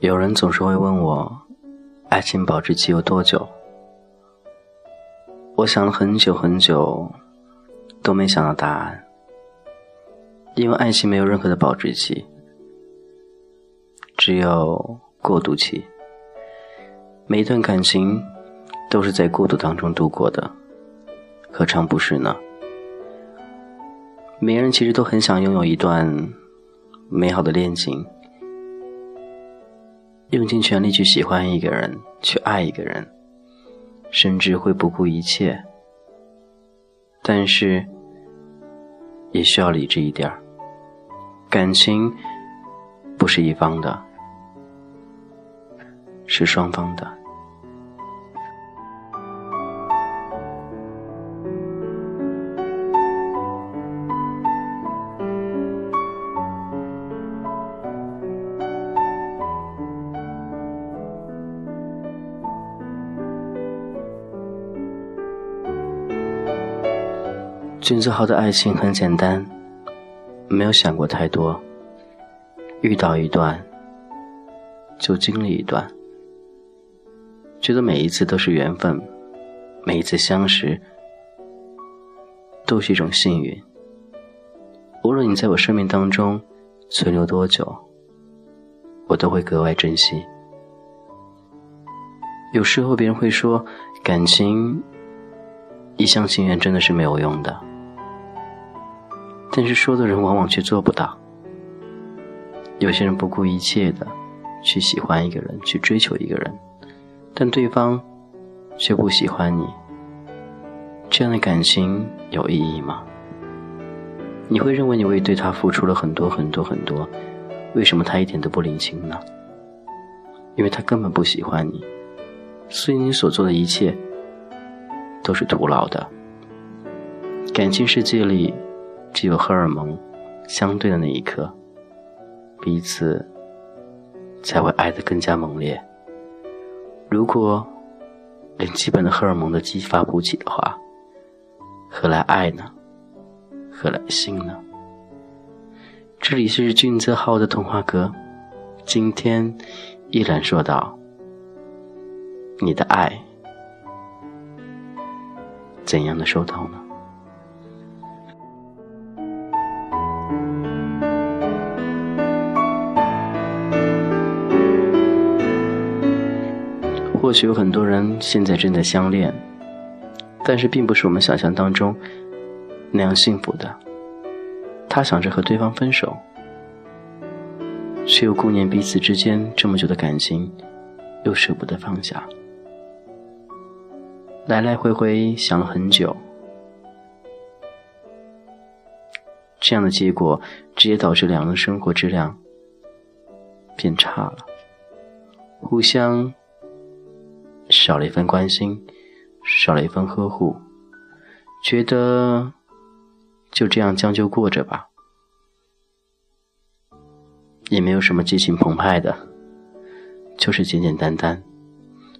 有人总是会问我，爱情保质期有多久？我想了很久很久，都没想到答案。因为爱情没有任何的保质期，只有过渡期。每一段感情都是在孤独当中度过的，何尝不是呢？每个人其实都很想拥有一段美好的恋情。用尽全力去喜欢一个人，去爱一个人，甚至会不顾一切。但是，也需要理智一点感情不是一方的，是双方的。君子豪的爱情很简单，没有想过太多。遇到一段，就经历一段，觉得每一次都是缘分，每一次相识都是一种幸运。无论你在我生命当中存留多久，我都会格外珍惜。有时候别人会说，感情一厢情愿真的是没有用的。但是说的人往往却做不到。有些人不顾一切的去喜欢一个人，去追求一个人，但对方却不喜欢你，这样的感情有意义吗？你会认为你为对他付出了很多很多很多，为什么他一点都不领情呢？因为他根本不喜欢你，所以你所做的一切都是徒劳的。感情世界里。只有荷尔蒙相对的那一刻，彼此才会爱得更加猛烈。如果连基本的荷尔蒙都激发不起的话，何来爱呢？何来性呢？这里是俊泽浩的童话阁，今天依然说道：你的爱怎样的收到呢？或许有很多人现在正在相恋，但是并不是我们想象当中那样幸福的。他想着和对方分手，却又顾念彼此之间这么久的感情，又舍不得放下，来来回回想了很久。这样的结果直接导致两人生活质量变差了，互相。少了一份关心，少了一份呵护，觉得就这样将就过着吧，也没有什么激情澎湃的，就是简简单单，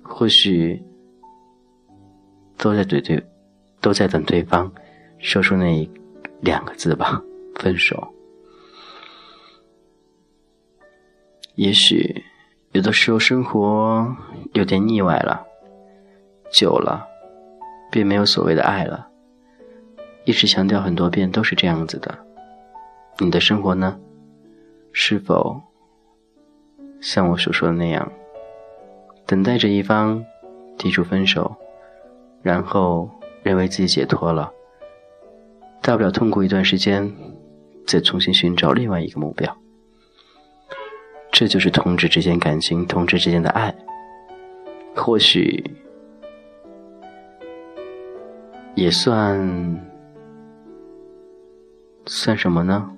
或许都在对对，都在等对方说出那两个字吧，分手。也许。有的时候生活有点腻歪了，久了，便没有所谓的爱了。一直强调很多遍，都是这样子的。你的生活呢？是否像我所说的那样，等待着一方提出分手，然后认为自己解脱了，大不了痛苦一段时间，再重新寻找另外一个目标。这就是同志之间感情，同志之间的爱，或许也算算什么呢？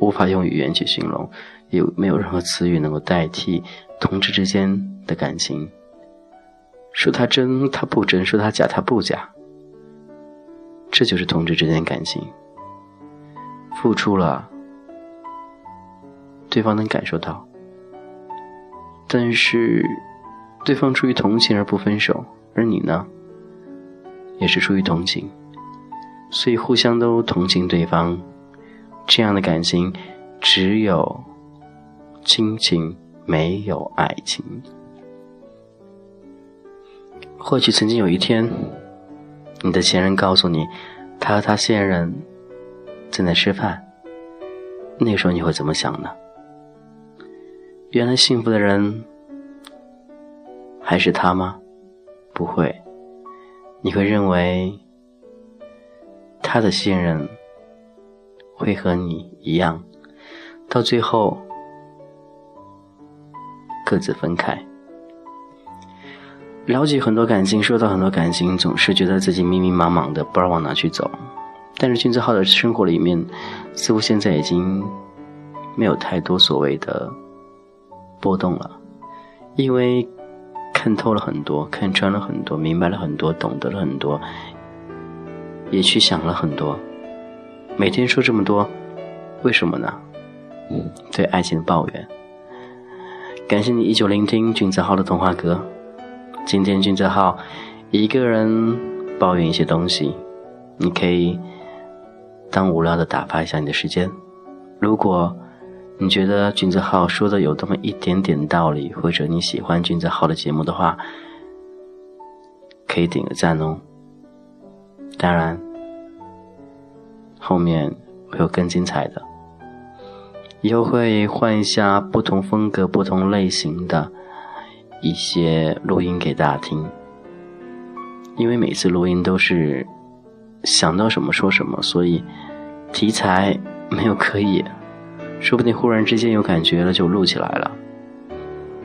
无法用语言去形容，也没有任何词语能够代替同志之间的感情。说他真，他不真；说他假，他不假。这就是同志之间感情，付出了，对方能感受到。但是，对方出于同情而不分手，而你呢，也是出于同情，所以互相都同情对方。这样的感情只有亲情，没有爱情。或许曾经有一天，你的前任告诉你，他和他现任正在吃饭，那时候你会怎么想呢？原来幸福的人还是他吗？不会，你会认为他的信任会和你一样，到最后各自分开。了解很多感情，收到很多感情，总是觉得自己迷迷茫茫的，不知道往哪去走。但是君子浩的生活里面，似乎现在已经没有太多所谓的。波动了，因为看透了很多，看穿了很多，明白了很多，懂得了很多，也去想了很多。每天说这么多，为什么呢？对爱情的抱怨。感谢你依旧聆听君子浩的童话歌。今天君子浩一个人抱怨一些东西，你可以当无聊的打发一下你的时间。如果。你觉得君子浩说的有这么一点点道理，或者你喜欢君子浩的节目的话，可以点个赞哦。当然，后面会有更精彩的，以后会换一下不同风格、不同类型的一些录音给大家听，因为每次录音都是想到什么说什么，所以题材没有可以。说不定忽然之间有感觉了，就录起来了。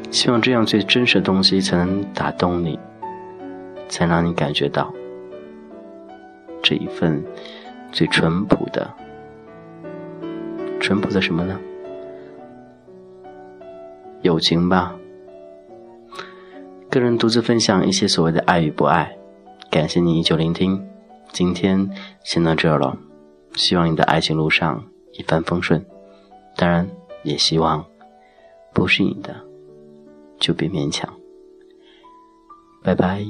希望这样最真实的东西才能打动你，才让你感觉到这一份最淳朴的、淳朴的什么呢？友情吧。个人独自分享一些所谓的爱与不爱，感谢你依旧聆听。今天先到这儿了，希望你的爱情路上一帆风顺。当然，也希望不是你的，就别勉强。拜拜。